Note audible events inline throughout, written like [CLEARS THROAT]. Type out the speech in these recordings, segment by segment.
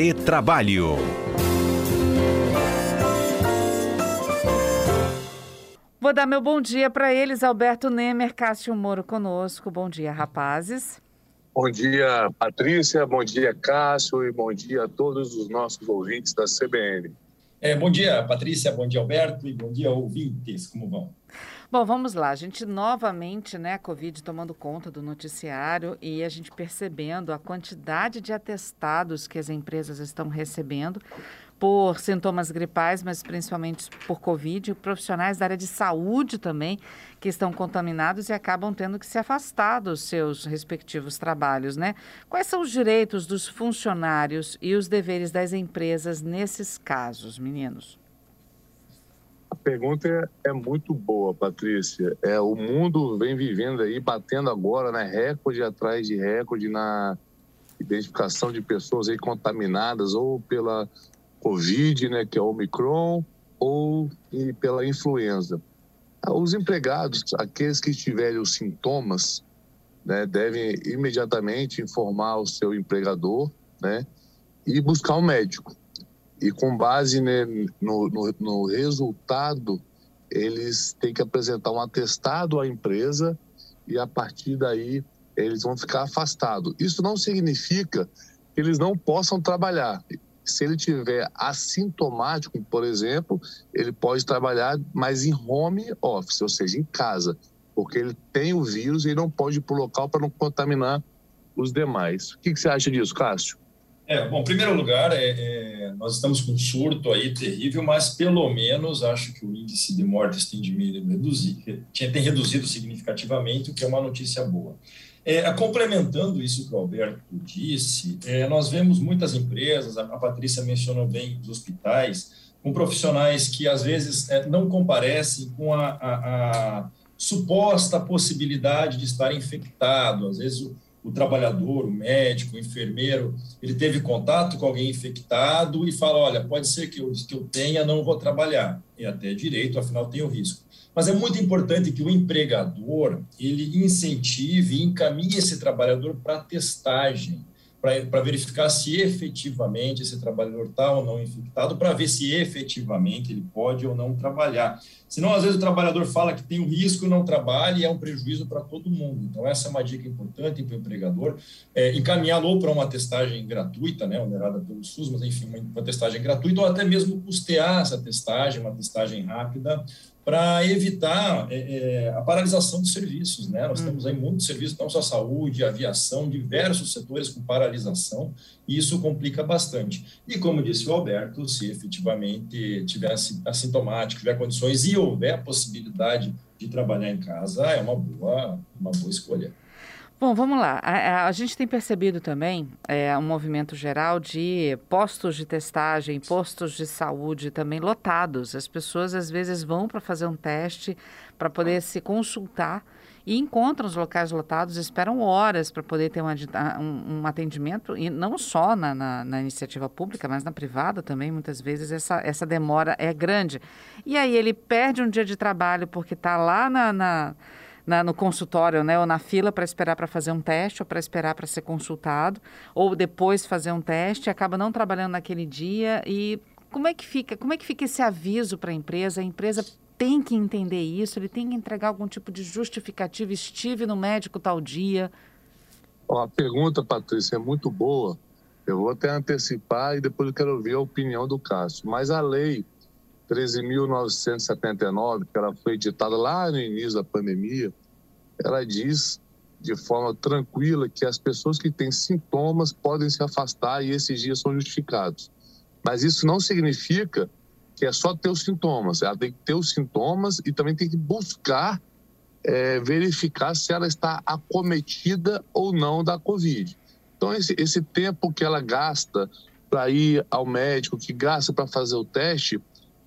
Retrabalho. Vou dar meu bom dia para eles, Alberto Nemer, Cássio Moro conosco. Bom dia, rapazes. Bom dia, Patrícia. Bom dia, Cássio. E bom dia a todos os nossos ouvintes da CBN. É, bom dia, Patrícia. Bom dia, Alberto. E bom dia, ouvintes. Como vão? Bom, vamos lá. A gente novamente, né, a Covid tomando conta do noticiário e a gente percebendo a quantidade de atestados que as empresas estão recebendo por sintomas gripais, mas principalmente por Covid, profissionais da área de saúde também que estão contaminados e acabam tendo que se afastar dos seus respectivos trabalhos, né? Quais são os direitos dos funcionários e os deveres das empresas nesses casos, meninos? Pergunta é, é muito boa, Patrícia. É, o mundo vem vivendo aí, batendo agora, né, recorde atrás de recorde na identificação de pessoas aí contaminadas ou pela Covid, né, que é o Omicron, ou pela influenza. Os empregados, aqueles que tiverem os sintomas, né, devem imediatamente informar o seu empregador né, e buscar um médico. E com base né, no, no, no resultado, eles têm que apresentar um atestado à empresa e a partir daí eles vão ficar afastados. Isso não significa que eles não possam trabalhar. Se ele tiver assintomático, por exemplo, ele pode trabalhar mais em home office, ou seja, em casa, porque ele tem o vírus e não pode ir para o local para não contaminar os demais. O que, que, você acha disso, Cássio? É, bom, em primeiro lugar, é, é, nós estamos com um surto aí terrível, mas pelo menos acho que o índice de mortes tem, diminuído, tem reduzido significativamente, o que é uma notícia boa. É, complementando isso que o Alberto disse, é, nós vemos muitas empresas, a, a, Patrícia mencionou bem os hospitais, com profissionais que às vezes é, não comparecem com a, a, a, suposta possibilidade de estar infectado. Às vezes o, o trabalhador, o médico, o enfermeiro, ele teve contato com alguém infectado e fala: olha, pode ser que eu, que eu tenha, não vou trabalhar. E até direito, afinal, tem o risco. Mas é muito importante que o empregador ele incentive e encaminhe esse trabalhador para testagem, para verificar se efetivamente esse trabalhador está ou não infectado, para ver se efetivamente ele pode ou não trabalhar. Senão, às vezes, o trabalhador fala que tem um risco e não trabalha e é um prejuízo para todo mundo. Então, essa é uma dica importante para o empregador, é, encaminhá-lo para uma testagem gratuita, né, onerada pelo SUS, mas enfim, uma, uma testagem gratuita, ou até mesmo custear essa testagem, uma testagem rápida, para evitar é, é, a paralisação dos serviços. Né? Nós hum. temos aí muitos serviços, não só saúde, aviação, diversos setores com paralisação, e isso complica bastante. E como disse o Alberto, se efetivamente tiver assintomático, tiver condições e houver a possibilidade de trabalhar em casa, é uma boa, uma boa escolha. Bom, vamos lá. A, a, gente tem percebido também é, um movimento geral de postos de testagem, postos de saúde também lotados. As pessoas às vezes vão para fazer um teste, para poder se consultar e encontram os locais lotados, esperam horas para poder ter um, um, atendimento, e não só na, na, na, iniciativa pública, mas na privada também, muitas vezes essa, essa demora é grande. E aí ele perde um dia de trabalho porque está lá na, na na, no consultório, né, ou na fila para esperar para fazer um teste, ou para esperar para ser consultado, ou depois fazer um teste, acaba não trabalhando naquele dia e como é que fica? Como é que fica esse aviso para a empresa? A empresa tem que entender isso, ele tem que entregar algum tipo de justificativa. Estive no médico tal dia. a pergunta, Patrícia, é muito boa. Eu vou até antecipar e depois eu quero ouvir a opinião do Cássio. Mas a lei 13.979, que ela foi editada lá no início da pandemia, ela diz de forma tranquila que as pessoas que têm sintomas podem se afastar e esses dias são justificados. Mas isso não significa que é só ter os sintomas. Ela tem que ter os sintomas e também tem que buscar é, verificar se ela está acometida ou não da Covid. Então, esse, esse tempo que ela gasta para ir ao médico, que gasta para fazer o teste,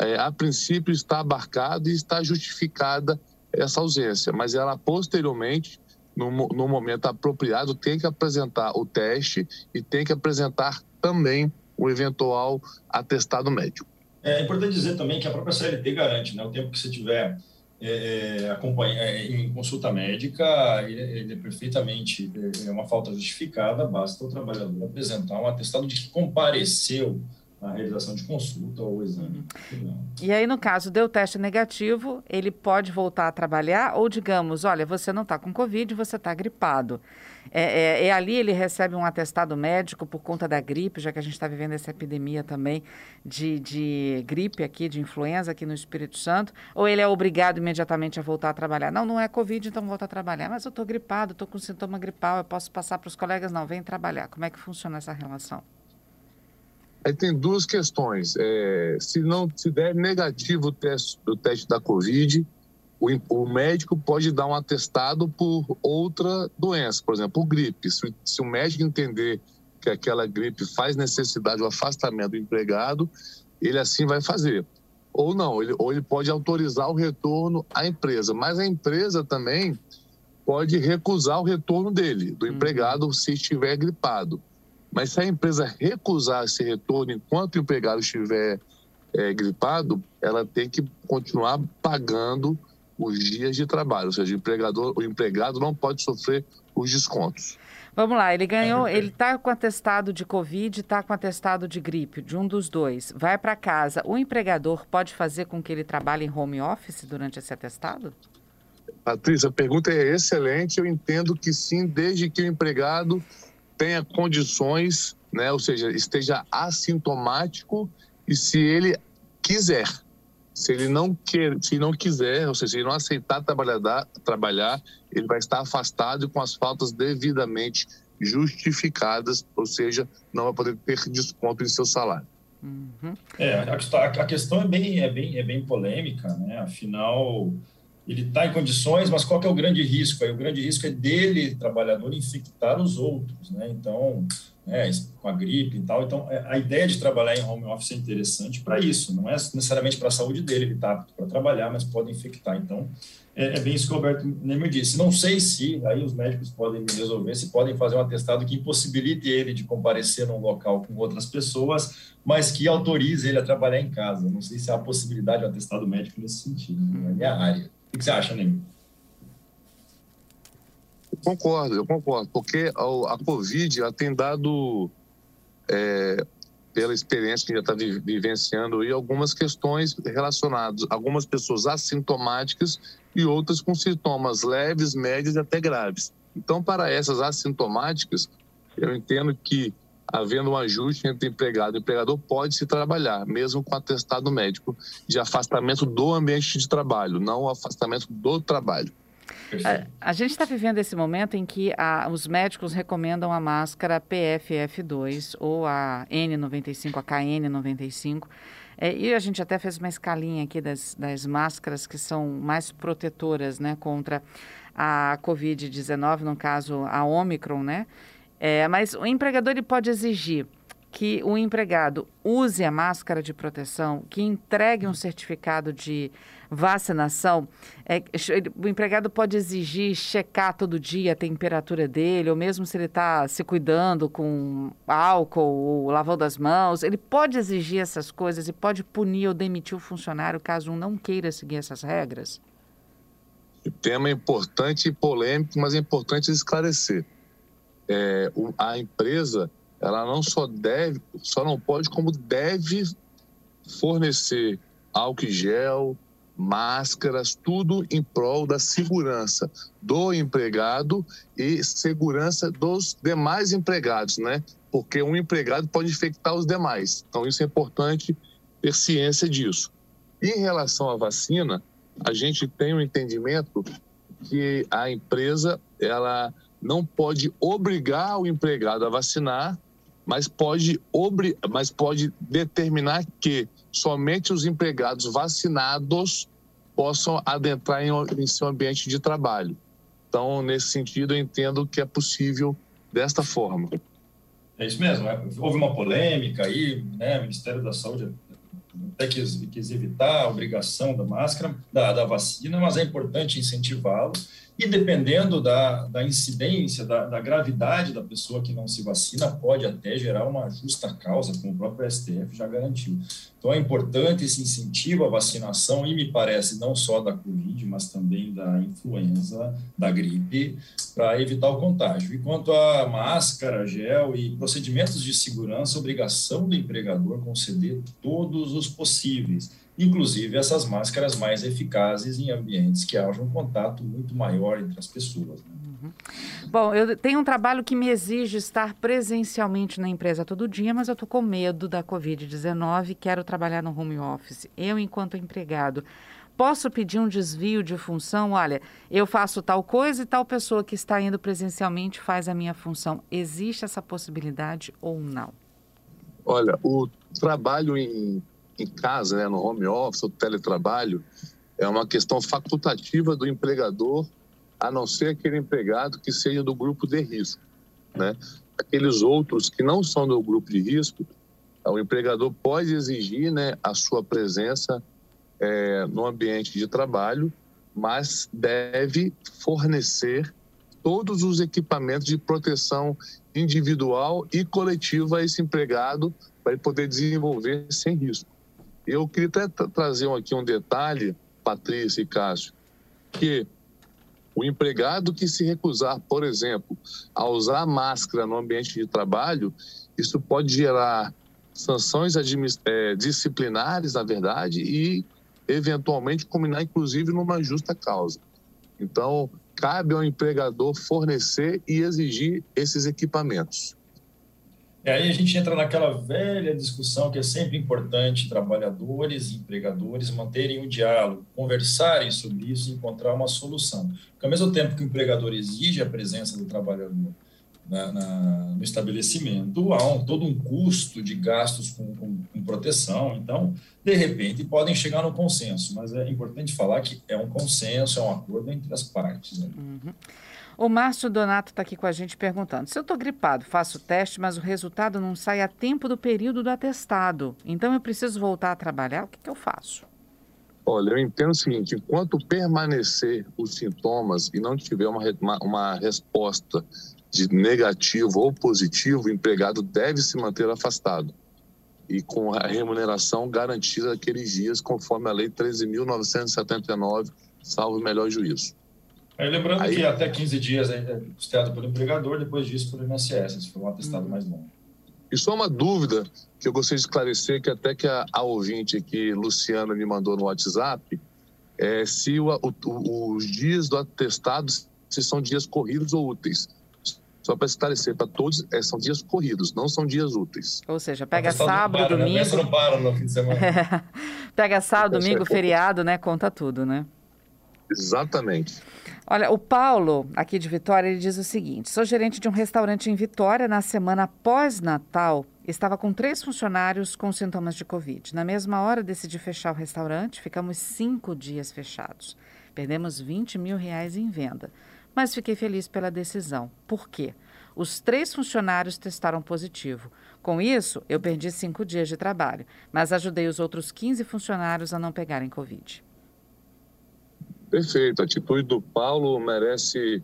é, a princípio está abarcado e está justificada essa ausência, mas ela posteriormente, no, no momento apropriado, tem que apresentar o teste e tem que apresentar também o eventual atestado médico. É importante dizer também que a própria CLT garante, né, o tempo que você tiver é, acompanha, é, em consulta médica, ele, ele, é perfeitamente é uma falta justificada, basta o trabalhador apresentar um atestado de que compareceu a realização de consulta ou exame. E aí, no caso, deu teste negativo, ele pode voltar a trabalhar ou, digamos, olha, você não está com Covid, você está gripado. É, é, é, ali ele recebe um atestado médico por conta da gripe, já que a gente está vivendo essa epidemia também de, de gripe aqui, de influenza aqui no Espírito Santo, ou ele é obrigado imediatamente a voltar a trabalhar? Não, não é Covid, então volta a trabalhar. Mas eu estou gripado, estou com sintoma gripal, eu posso passar para os colegas? Não, vem trabalhar. Como é que funciona essa relação? Aí tem duas questões. É, se não se der negativo o teste, o teste da Covid, o, o, médico pode dar um atestado por outra doença, por exemplo, gripe. Se, se o médico entender que aquela gripe faz necessidade do afastamento do empregado, ele assim vai fazer. Ou não, ele, ou ele pode autorizar o retorno à empresa. Mas a empresa também pode recusar o retorno dele, do uhum. empregado, se estiver gripado. Mas se a empresa recusar esse retorno enquanto o empregado estiver é, gripado, ela tem que continuar pagando os dias de trabalho, ou seja, o empregador, o empregado não pode sofrer os descontos. Vamos lá, ele ganhou, ele está com atestado de Covid, está com atestado de gripe, de um dos dois. Vai para casa. O empregador pode fazer com que ele trabalhe em home office durante esse atestado? Patrícia, a pergunta é excelente. Eu entendo que sim, desde que o empregado tenha condições, né, ou seja, esteja assintomático e se ele quiser. Se ele não quer, se não quiser, ou seja, se ele não aceitar trabalhar, trabalhar, ele vai estar afastado e com as faltas devidamente justificadas, ou seja, não vai poder ter desconto em seu salário. Uhum. É, a, a, questão é bem, é bem, é bem polêmica, né? Afinal, ele está em condições, mas qual é o grande risco? Aí, o grande risco é dele, trabalhador, infectar os outros, né? Então, é, com a gripe e tal. Então, é, a ideia de trabalhar em home office é interessante para isso. Não é necessariamente para a saúde dele, ele está apto para trabalhar, mas pode infectar. Então, é, é, bem isso que o Alberto Nemer disse. Não sei se, aí os médicos podem resolver, se podem fazer um atestado que impossibilite ele de comparecer num local com outras pessoas, mas que autorize ele a trabalhar em casa. Não sei se há possibilidade de um atestado médico nesse sentido, não é minha área. O que você acha, Neymar? Eu concordo, eu concordo, porque a, a Covid ela tem dado, é, pela experiência que já está vivenciando aí, algumas questões relacionadas, algumas pessoas assintomáticas e outras com sintomas leves, médios e até graves. Então, para essas assintomáticas, eu entendo que havendo um ajuste entre empregado e empregador, pode se trabalhar, mesmo com atestado médico de afastamento do ambiente de trabalho, não afastamento do trabalho. A, a, gente está vivendo esse momento em que a, os médicos recomendam a máscara PFF2 ou a N95, a KN95. É, e a gente até fez uma escalinha aqui das, das máscaras que são mais protetoras né, contra a Covid-19, no caso a Omicron, né? É, mas o empregador ele pode exigir que o empregado use a máscara de proteção, que entregue um certificado de vacinação. É, o empregado pode exigir checar todo dia a temperatura dele, ou mesmo se ele está se cuidando com álcool ou lavando as mãos. Ele pode exigir essas coisas e pode punir ou demitir o funcionário caso um não queira seguir essas regras? O tema é importante e polêmico, mas é importante esclarecer é, a empresa ela não só deve, só não pode, como deve fornecer álcool gel, máscaras, tudo em prol da segurança do empregado e segurança dos demais empregados, né? Porque um empregado pode infectar os demais. Então, isso é importante ter ciência disso. Em relação à vacina, a gente tem um entendimento que a empresa ela não pode obrigar o empregado a vacinar, mas pode, obri mas pode determinar que somente os empregados vacinados possam adentrar em, em seu ambiente de trabalho. Então, nesse sentido, eu entendo que é possível desta forma. É isso mesmo. Né? Houve uma polêmica aí, né? O Ministério da Saúde até quis, quis evitar a obrigação da máscara, da, da vacina, mas é importante incentivá-lo e dependendo da, da incidência, da, da, gravidade da pessoa que não se vacina, pode até gerar uma justa causa, como o próprio STF já garantiu. Então é importante esse incentivo à vacinação, e me parece não só da Covid, mas também da influenza, da gripe, para evitar o contágio. E quanto a máscara, gel e procedimentos de segurança, obrigação do empregador conceder todos os possíveis inclusive essas máscaras mais eficazes em ambientes que haja um contato muito maior entre as pessoas. Né? Uhum. Bom, eu tenho um trabalho que me exige estar presencialmente na empresa todo dia, mas eu estou com medo da Covid-19 e quero trabalhar no home office. Eu, enquanto empregado, posso pedir um desvio de função? Olha, eu faço tal coisa e tal pessoa que está indo presencialmente faz a minha função. Existe essa possibilidade ou não? Olha, o trabalho em em casa, né, no home office, o teletrabalho, é uma questão facultativa do empregador, a não ser aquele empregado que seja do grupo de risco. Né? Aqueles outros que não são do grupo de risco, o empregador pode exigir né, a sua presença é, no ambiente de trabalho, mas deve fornecer todos os equipamentos de proteção individual e coletiva a esse empregado para ele poder desenvolver sem risco. Eu queria até trazer aqui um detalhe, Patrícia e Cássio, que o empregado que se recusar, por exemplo, a usar máscara no ambiente de trabalho, isso pode gerar sanções é, disciplinares, na verdade, e eventualmente combinar, inclusive, numa justa causa. Então, cabe ao empregador fornecer e exigir esses equipamentos. E aí a gente entra naquela velha discussão que é sempre importante trabalhadores e empregadores manterem o diálogo, conversarem sobre isso e encontrar uma solução. Porque ao mesmo tempo que o empregador exige a presença do trabalhador na, na, no estabelecimento, há um, todo um custo de gastos com, com, com, proteção. Então, de repente, podem chegar no consenso, mas é importante falar que é um consenso, é um acordo entre as partes. Né? Uhum. O Márcio Donato está aqui com a gente perguntando: se eu estou gripado, faço teste, mas o resultado não sai a tempo do período do atestado, então eu preciso voltar a trabalhar, o que, que eu faço? Olha, eu entendo o seguinte: enquanto permanecer os sintomas e não tiver uma, uma, uma resposta de negativo ou positivo, o empregado deve se manter afastado e com a remuneração garantida naqueles dias, conforme a Lei 13.979, salvo o melhor juízo. Aí lembrando Aí, que até 15 dias é custeado pelo empregador, depois disso pelo INSS, se for um atestado mais longo. E só uma dúvida que eu gostaria de esclarecer, que até que a, a ouvinte aqui, Luciana, me mandou no WhatsApp, é se o, o, os dias do atestado se são dias corridos ou úteis. Só para esclarecer para todos, é, são dias corridos, não são dias úteis. Ou seja, pega sábado, para, né? domingo. Né? não para no fim de semana. [LAUGHS] pega sábado, domingo, feriado, né? Conta tudo, né? Exatamente. Olha, o Paulo, aqui de Vitória, ele diz o seguinte: sou gerente de um restaurante em Vitória. Na semana pós-Natal, estava com três funcionários com sintomas de Covid. Na mesma hora, decidi fechar o restaurante. Ficamos cinco dias fechados. Perdemos 20 mil reais em venda. Mas fiquei feliz pela decisão. Por quê? Os três funcionários testaram positivo. Com isso, eu perdi cinco dias de trabalho, mas ajudei os outros 15 funcionários a não pegarem Covid. Perfeito. A atitude do Paulo merece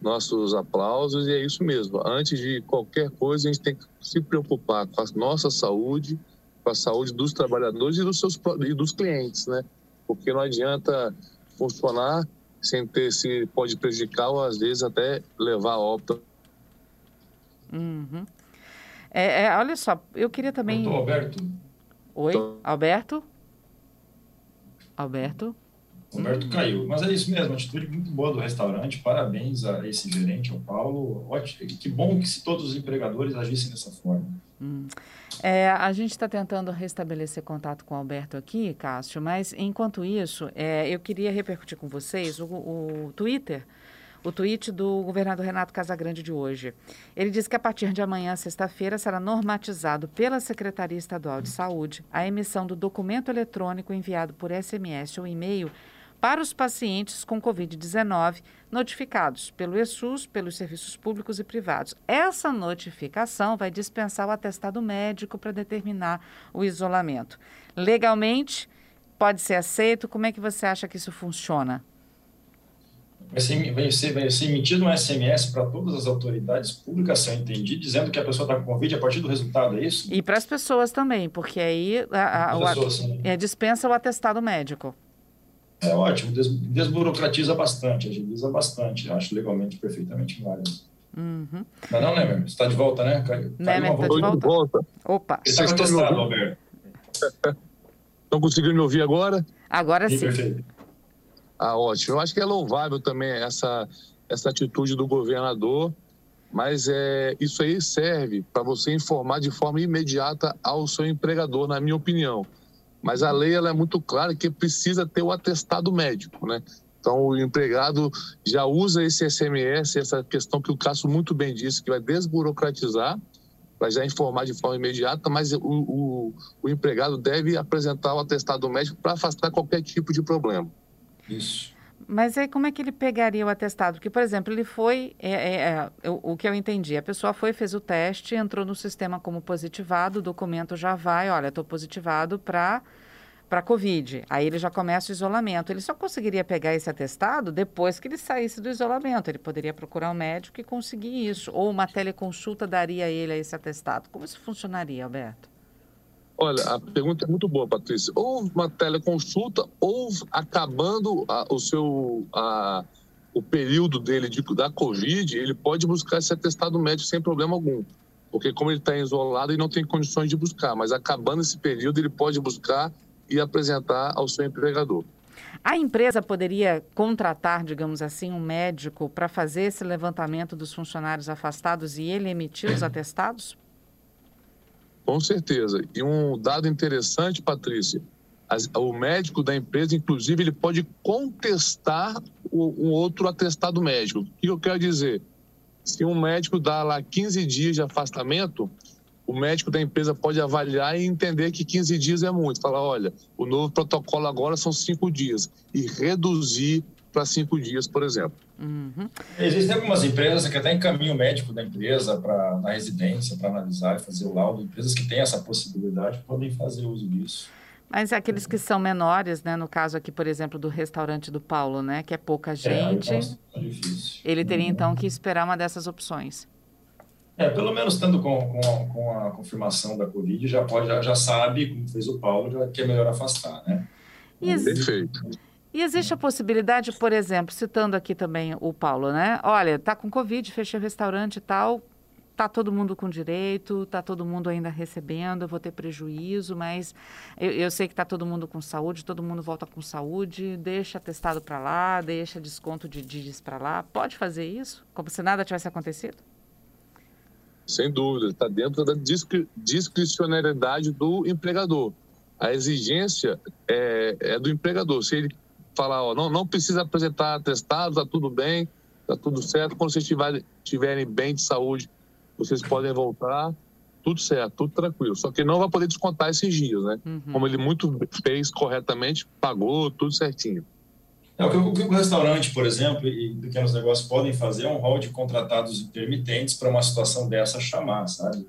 nossos aplausos e é isso mesmo. Antes de qualquer coisa, a gente tem que se preocupar com a nossa saúde, com a saúde dos trabalhadores e dos seus e dos clientes, né? Porque não adianta funcionar sem ter se pode prejudicar ou às vezes até levar a óbito. Uhum. É, é, olha só, eu queria também. Doutor Alberto. Oi, Alberto. Alberto. Roberto caiu. Mas é isso mesmo, atitude muito boa do restaurante. Parabéns a esse gerente, ao Paulo. Ótimo. Que bom que se todos os empregadores agissem dessa forma. Hum. É, a gente está tentando restabelecer contato com o Alberto aqui, Cássio, mas enquanto isso, é, eu queria repercutir com vocês o, o Twitter o tweet do governador Renato Casagrande de hoje. Ele diz que a partir de amanhã, sexta-feira, será normatizado pela Secretaria Estadual de Saúde a emissão do documento eletrônico enviado por SMS ou e-mail para os pacientes com Covid-19 notificados pelo ESUS, pelos serviços públicos e privados. Essa notificação vai dispensar o atestado médico para determinar o isolamento. Legalmente, pode ser aceito? Como é que você acha que isso funciona? Vai ser, vai, ser, vai ser emitido um SMS para todas as autoridades públicas, se eu entendi, dizendo que a pessoa está com Covid a partir do resultado, é isso? E para as pessoas também, porque aí a, a, pessoas, o, é, dispensa o atestado médico. É ótimo, des, desburocratiza bastante, agiliza bastante, acho legalmente perfeitamente válido. Uhum. Mas não, Nemer, você está de volta, né? Tá Nemer, está de volta? Opa. Ele está contestado, Alberto. [LAUGHS] Estão conseguindo me ouvir agora? Agora sim. Perfeito. Ah, ótimo. Eu acho que é louvável também essa, essa atitude do governador, mas é, isso aí serve para você informar de forma imediata ao seu empregador, na minha opinião. Mas a lei ela é muito clara que precisa ter o atestado médico, né? Então, o empregado já usa esse SMS, essa questão que o Cássio muito bem disse, que vai desburocratizar, vai já informar de forma imediata, mas o, o, o empregado deve apresentar o atestado médico para afastar qualquer tipo de problema. Isso. Mas aí como é que ele pegaria o atestado? Porque, por exemplo, ele foi, é, é, é, o, o, que eu entendi, a pessoa foi, fez o teste, entrou no sistema como positivado, o documento já vai, olha, estou positivado para para Covid. Aí ele já começa o isolamento. Ele só conseguiria pegar esse atestado depois que ele saísse do isolamento. Ele poderia procurar um médico e conseguir isso. Ou uma teleconsulta daria a ele esse atestado. Como isso funcionaria, Alberto? Olha, a pergunta é muito boa, Patrícia. Ou uma teleconsulta, ou acabando a, o seu a, o período dele de, da Covid, ele pode buscar esse atestado médico sem problema algum. Porque como ele está isolado, ele não tem condições de buscar. Mas acabando esse período, ele pode buscar e apresentar ao seu empregador. A empresa poderia contratar, digamos assim, um médico para fazer esse levantamento dos funcionários afastados e ele emitir os [CLEARS THROAT] atestados? Com certeza. E um dado interessante, Patrícia, o médico da empresa, inclusive, ele pode contestar um outro atestado médico. O que eu quero dizer? Se um médico dá lá 15 dias de afastamento, o médico da empresa pode avaliar e entender que 15 dias é muito. Falar, olha, o novo protocolo agora são cinco dias e reduzir para cinco dias, por exemplo. Uhum. Existem algumas empresas que até encaminham o médico da empresa para na residência para analisar e fazer o laudo. Empresas que têm essa possibilidade podem fazer uso disso. Mas aqueles que são menores, né? No caso aqui, por exemplo, do restaurante do Paulo, né? Que é pouca é, gente. É, é difícil. Ele teria então que esperar uma dessas opções. É, pelo menos estando com, com, com, a confirmação da Covid, já pode, já, já sabe, como fez o Paulo, já, que é melhor afastar, né? Perfeito. E existe a possibilidade, por exemplo, citando aqui também o Paulo, né? Olha, tá com Covid, fechei o restaurante e tal, tá todo mundo com direito, tá todo mundo ainda recebendo, eu vou ter prejuízo, mas eu, eu sei que tá todo mundo com saúde, todo mundo volta com saúde, deixa testado para lá, deixa desconto de dias para lá. Pode fazer isso? Como se nada tivesse acontecido? Sem dúvida, está dentro da discri discricionariedade do empregador. A exigência é, é, do empregador. Se ele falar, ó, não, não precisa apresentar atestado, está tudo bem, está tudo certo, quando vocês estiverem, estiverem bem de saúde, vocês podem voltar, tudo certo, tudo tranquilo. Só que não vai poder descontar esses dias, né? Uhum. Como ele muito fez corretamente, pagou tudo certinho. É, o, que, o que o restaurante, por exemplo, e pequenos negócios podem fazer é um rol de contratados intermitentes para uma situação dessa chamar, sabe?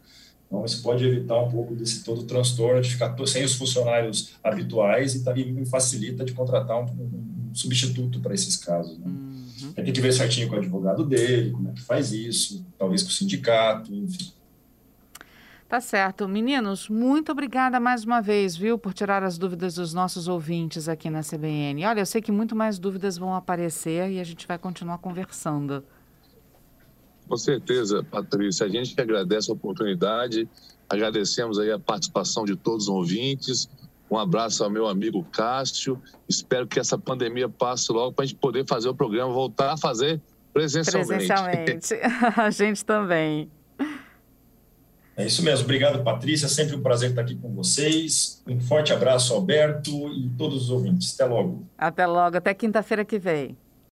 Então, isso pode evitar um pouco desse todo transtorno de ficar sem os funcionários habituais e, tá, e facilita de contratar um, um, um substituto para esses casos. Né? Uhum. Tem que ver certinho com o advogado dele, como é que faz isso, talvez com o sindicato, enfim. Tá certo. Meninos, muito obrigada mais uma vez, viu, por tirar as dúvidas dos nossos ouvintes aqui na CBN. Olha, eu sei que muito mais dúvidas vão aparecer e a gente vai continuar conversando. Com certeza, Patrícia. A gente que agradece a oportunidade, agradecemos aí a participação de todos os ouvintes. Um abraço ao meu amigo Cássio. Espero que essa pandemia passe logo para a gente poder fazer o programa, voltar a fazer presencialmente. Presencialmente. [LAUGHS] a gente também. É isso mesmo. Obrigado, Patrícia. Sempre um prazer estar aqui com vocês. Um forte abraço, Alberto, e todos os ouvintes. Até logo. Até logo. Até quinta-feira que vem.